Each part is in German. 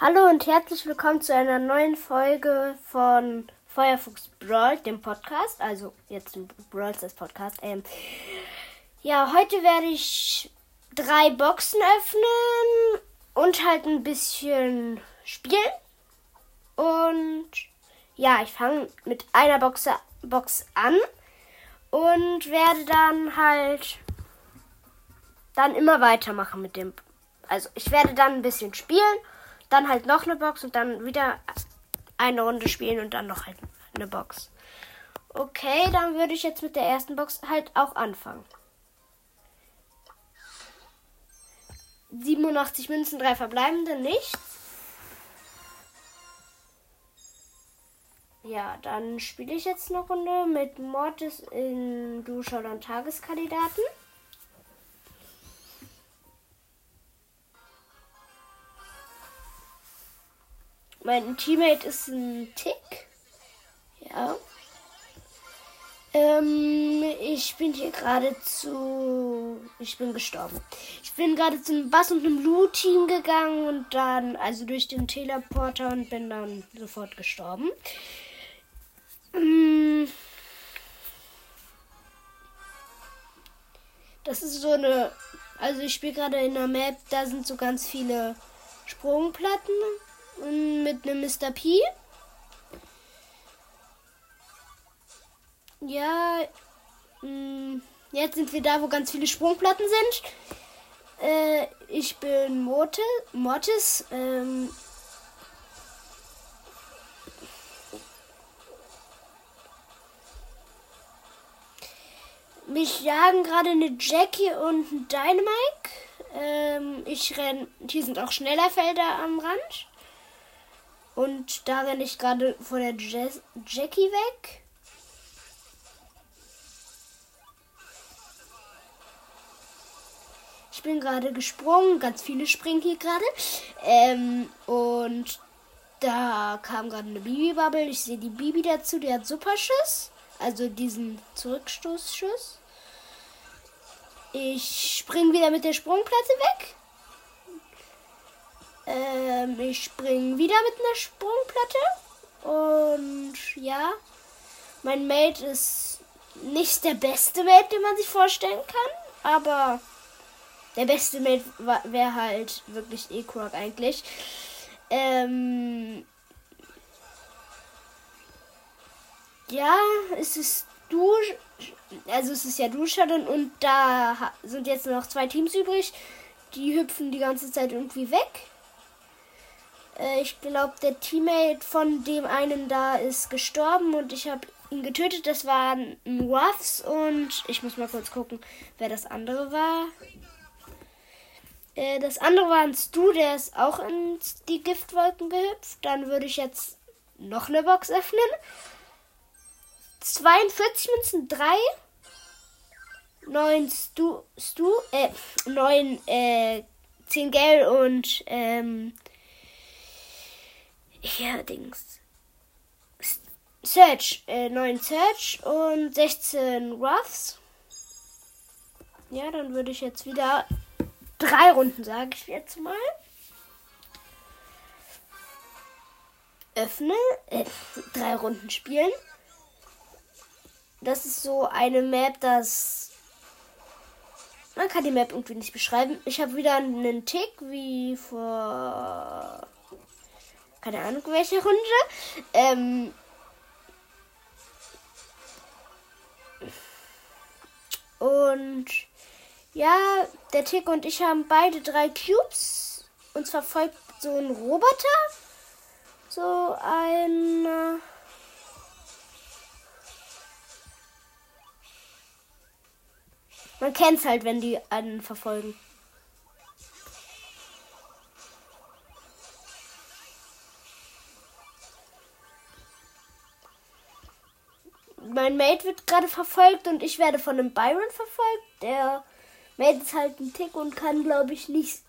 Hallo und herzlich willkommen zu einer neuen Folge von Feuerfuchs Brawl, dem Podcast. Also jetzt im Brawl das Podcast. Ähm, ja, heute werde ich drei Boxen öffnen und halt ein bisschen spielen. Und ja, ich fange mit einer Box, Box an und werde dann halt dann immer weitermachen mit dem. Also ich werde dann ein bisschen spielen dann halt noch eine Box und dann wieder eine Runde spielen und dann noch halt eine Box. Okay, dann würde ich jetzt mit der ersten Box halt auch anfangen. 87 Münzen, drei verbleibende, nichts. Ja, dann spiele ich jetzt eine Runde mit Mortis in Duscher und Tageskandidaten. Mein Teammate ist ein Tick. Ja. Ähm, ich bin hier gerade zu. Ich bin gestorben. Ich bin gerade zu einem Bass und einem Blue-Team gegangen und dann, also durch den Teleporter und bin dann sofort gestorben. Ähm, das ist so eine. Also ich spiele gerade in einer Map, da sind so ganz viele Sprungplatten mit einem Mr. P. Ja, mh, mm, jetzt sind wir da, wo ganz viele Sprungplatten sind. Äh, ich bin Mortis. Mortis ähm, mich jagen gerade eine Jackie und ein Dynamite. Ähm, ich renn. Hier sind auch schneller Felder am Rand. Und da renne ich gerade vor der Jess Jackie weg. Ich bin gerade gesprungen, ganz viele springen hier gerade. Ähm, und da kam gerade eine Bibi-Bubble. Ich sehe die Bibi dazu, die hat Superschuss. Also diesen Zurückstoßschuss. Ich springe wieder mit der Sprungplatte weg. Ähm, ich springe wieder mit einer Sprungplatte. Und ja, mein Mate ist nicht der beste Mate, den man sich vorstellen kann. Aber der beste Mate wäre halt wirklich E-Croc eigentlich. Ähm, ja, es ist du, also es ist ja Duschaden und da sind jetzt noch zwei Teams übrig. Die hüpfen die ganze Zeit irgendwie weg. Äh, ich glaube, der Teammate von dem einen da ist gestorben und ich habe ihn getötet. Das waren Ruffs und ich muss mal kurz gucken, wer das andere war. Äh, das andere war ein Stu, der ist auch in die Giftwolken gehüpft. Dann würde ich jetzt noch eine Box öffnen. 42 Münzen, 3. 9 Stu, Stu, äh, 9, äh, 10 Geld und, ähm, hier Dings. Search, äh, 9 Search und 16 Ruffs. Ja, dann würde ich jetzt wieder drei Runden, sage ich jetzt mal. Öffne, äh, drei Runden spielen. Das ist so eine Map, das. Man kann die Map irgendwie nicht beschreiben. Ich habe wieder einen Tick wie vor keine Ahnung welche Runde. Ähm, und ja, der Tick und ich haben beide drei Cubes. Uns verfolgt so ein Roboter. So ein. Äh, man kennt es halt, wenn die einen verfolgen. Mein Mate wird gerade verfolgt und ich werde von einem Byron verfolgt. Der Mate ist halt ein Tick und kann, glaube ich, nicht.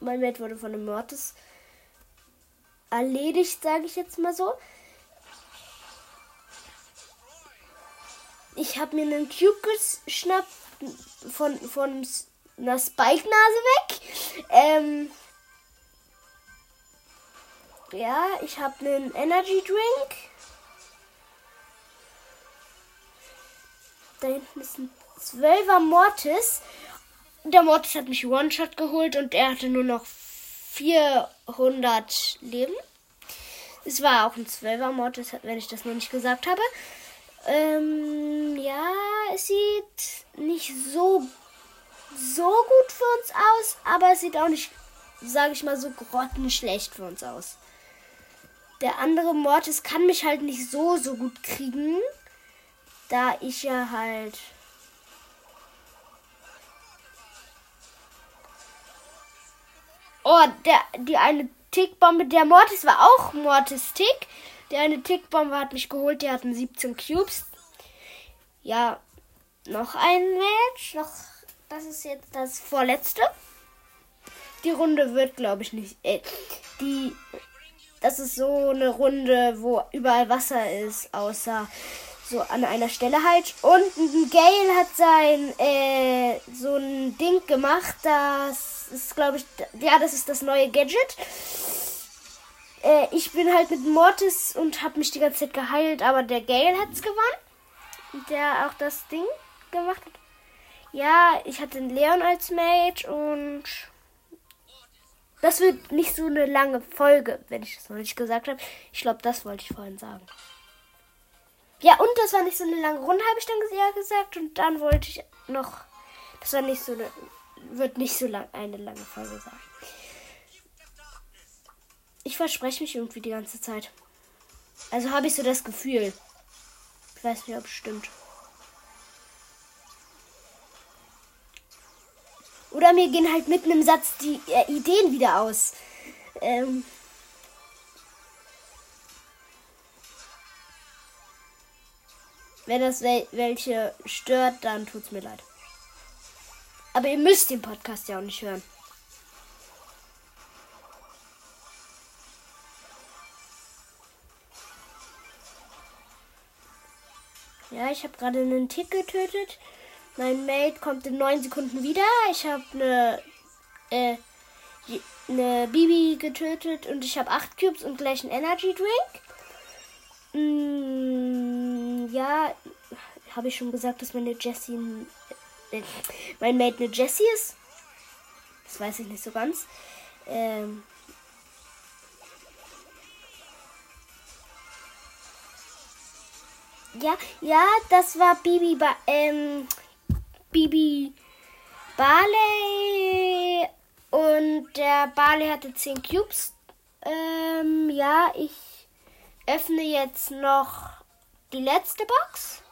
Mein Mate wurde von einem Mortis erledigt, sage ich jetzt mal so. Ich habe mir einen Cube geschnappt von, von einer Spike-Nase weg. Ähm, Ja, ich habe einen Energy Drink. Da hinten ist ein 12er Mortis. Der Mortis hat mich One-Shot geholt und er hatte nur noch 400 Leben. Es war auch ein 12er Mortis, wenn ich das noch nicht gesagt habe. Ähm, ja, es sieht nicht so, so gut für uns aus, aber es sieht auch nicht, sage ich mal, so grottenschlecht für uns aus. Der andere Mortis kann mich halt nicht so, so gut kriegen, da ich ja halt Oh, der, die eine Tickbombe, der Mortis war auch Mortis Tick. Der eine Tickbombe hat mich geholt, der hatten 17 Cubes. Ja, noch ein Match. Noch, das ist jetzt das vorletzte. Die Runde wird, glaube ich, nicht. Äh, die. Das ist so eine Runde, wo überall Wasser ist, außer so an einer Stelle halt. Und Gale hat sein äh, so ein Ding gemacht, das ist, glaube ich, ja, das ist das neue Gadget. Äh, ich bin halt mit Mortis und habe mich die ganze Zeit geheilt, aber der Gale hat's gewonnen. Der auch das Ding gemacht hat. Ja, ich hatte den Leon als Mate und das wird nicht so eine lange Folge, wenn ich das noch nicht gesagt habe. Ich glaube, das wollte ich vorhin sagen. Ja, und das war nicht so eine lange Runde, habe ich dann ja gesagt. Und dann wollte ich noch. Das war nicht so eine. Wird nicht so lang eine lange Folge sein. Ich verspreche mich irgendwie die ganze Zeit. Also habe ich so das Gefühl. Ich weiß nicht, ob es stimmt. Oder mir gehen halt mitten im Satz die äh, Ideen wieder aus. Ähm. Wenn das wel welche stört, dann tut's mir leid. Aber ihr müsst den Podcast ja auch nicht hören. Ja, ich habe gerade einen Tick getötet. Mein Mate kommt in 9 Sekunden wieder. Ich habe eine, äh, eine Bibi getötet und ich habe 8 Cubes und gleich einen Energy Drink. Mm, ja, habe ich schon gesagt, dass meine Jessie äh, mein Mate eine Jessie ist? Das weiß ich nicht so ganz. Ähm, ja, ja, das war Bibi, ba ähm, Bibi Barley und der Barley hatte 10 Cubes. Ähm, ja, ich öffne jetzt noch die letzte Box.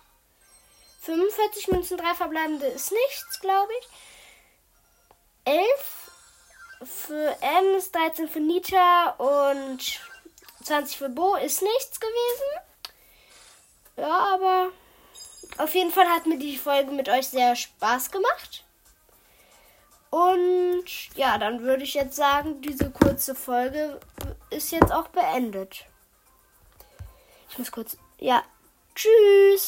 45 Münzen, 3 verbleibende ist nichts, glaube ich. 11 für Ems, 13 für Nita und 20 für Bo ist nichts gewesen. Ja, aber auf jeden Fall hat mir die Folge mit euch sehr Spaß gemacht. Und ja, dann würde ich jetzt sagen, diese kurze Folge ist jetzt auch beendet. Ich muss kurz. Ja. Tschüss.